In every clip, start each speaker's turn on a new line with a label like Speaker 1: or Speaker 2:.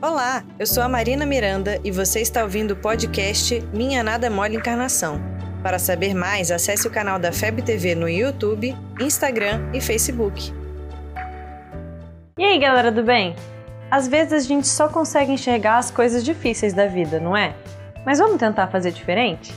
Speaker 1: Olá, eu sou a Marina Miranda e você está ouvindo o podcast Minha Nada Mole Encarnação. Para saber mais, acesse o canal da FEB TV no YouTube, Instagram e Facebook.
Speaker 2: E aí, galera do bem? Às vezes a gente só consegue enxergar as coisas difíceis da vida, não é? Mas vamos tentar fazer diferente?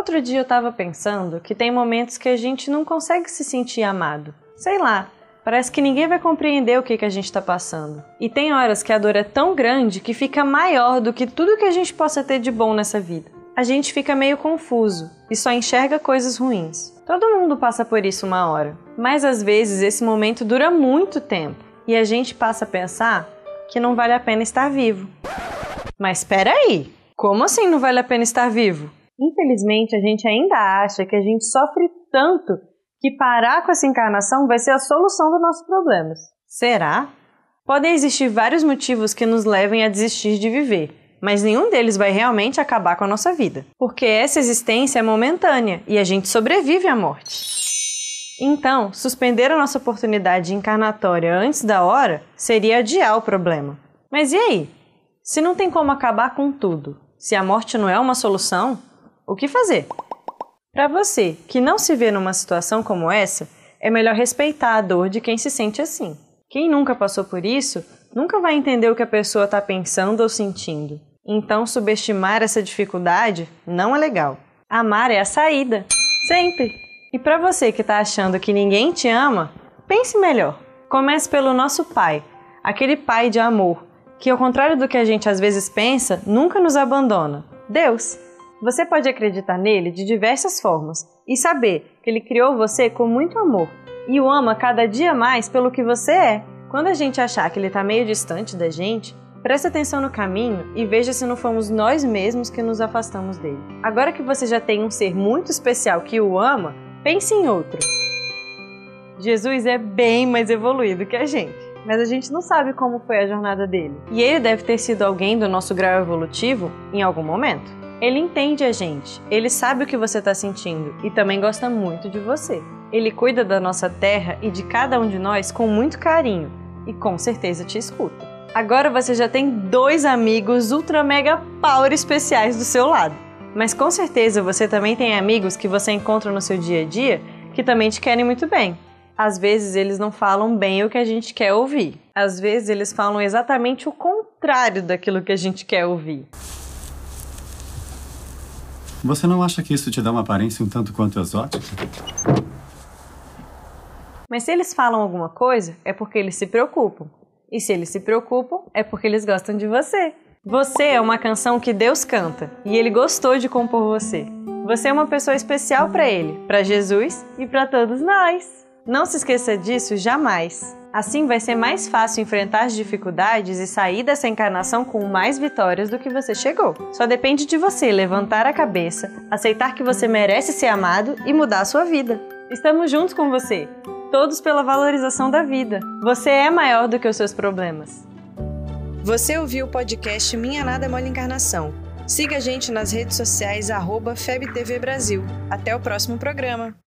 Speaker 2: Outro dia eu tava pensando que tem momentos que a gente não consegue se sentir amado. Sei lá, parece que ninguém vai compreender o que, que a gente tá passando. E tem horas que a dor é tão grande que fica maior do que tudo que a gente possa ter de bom nessa vida. A gente fica meio confuso e só enxerga coisas ruins. Todo mundo passa por isso uma hora, mas às vezes esse momento dura muito tempo e a gente passa a pensar que não vale a pena estar vivo. Mas espera aí, como assim não vale a pena estar vivo? Infelizmente, a gente ainda acha que a gente sofre tanto que parar com essa encarnação vai ser a solução dos nossos problemas. Será? Podem existir vários motivos que nos levem a desistir de viver, mas nenhum deles vai realmente acabar com a nossa vida, porque essa existência é momentânea e a gente sobrevive à morte. Então, suspender a nossa oportunidade encarnatória antes da hora seria adiar o problema. Mas e aí? Se não tem como acabar com tudo, se a morte não é uma solução, o que fazer? Para você que não se vê numa situação como essa, é melhor respeitar a dor de quem se sente assim. Quem nunca passou por isso nunca vai entender o que a pessoa está pensando ou sentindo. Então, subestimar essa dificuldade não é legal. Amar é a saída, sempre. E para você que está achando que ninguém te ama, pense melhor. Comece pelo nosso pai, aquele pai de amor, que ao contrário do que a gente às vezes pensa, nunca nos abandona. Deus. Você pode acreditar nele de diversas formas e saber que ele criou você com muito amor e o ama cada dia mais pelo que você é. Quando a gente achar que ele está meio distante da gente, preste atenção no caminho e veja se não fomos nós mesmos que nos afastamos dele. Agora que você já tem um ser muito especial que o ama, pense em outro. Jesus é bem mais evoluído que a gente, mas a gente não sabe como foi a jornada dele. E ele deve ter sido alguém do nosso grau evolutivo em algum momento. Ele entende a gente, ele sabe o que você está sentindo e também gosta muito de você. Ele cuida da nossa terra e de cada um de nós com muito carinho e com certeza te escuta. Agora você já tem dois amigos ultra mega power especiais do seu lado. Mas com certeza você também tem amigos que você encontra no seu dia a dia que também te querem muito bem. Às vezes eles não falam bem o que a gente quer ouvir. Às vezes eles falam exatamente o contrário daquilo que a gente quer ouvir.
Speaker 3: Você não acha que isso te dá uma aparência um tanto quanto exótica?
Speaker 2: Mas se eles falam alguma coisa, é porque eles se preocupam. E se eles se preocupam, é porque eles gostam de você. Você é uma canção que Deus canta e ele gostou de compor você. Você é uma pessoa especial para ele, para Jesus e para todos nós. Não se esqueça disso jamais. Assim vai ser mais fácil enfrentar as dificuldades e sair dessa encarnação com mais vitórias do que você chegou. Só depende de você levantar a cabeça, aceitar que você merece ser amado e mudar a sua vida. Estamos juntos com você, todos pela valorização da vida. Você é maior do que os seus problemas.
Speaker 1: Você ouviu o podcast Minha Nada Mole Encarnação. Siga a gente nas redes sociais, arroba FebTV Brasil. Até o próximo programa.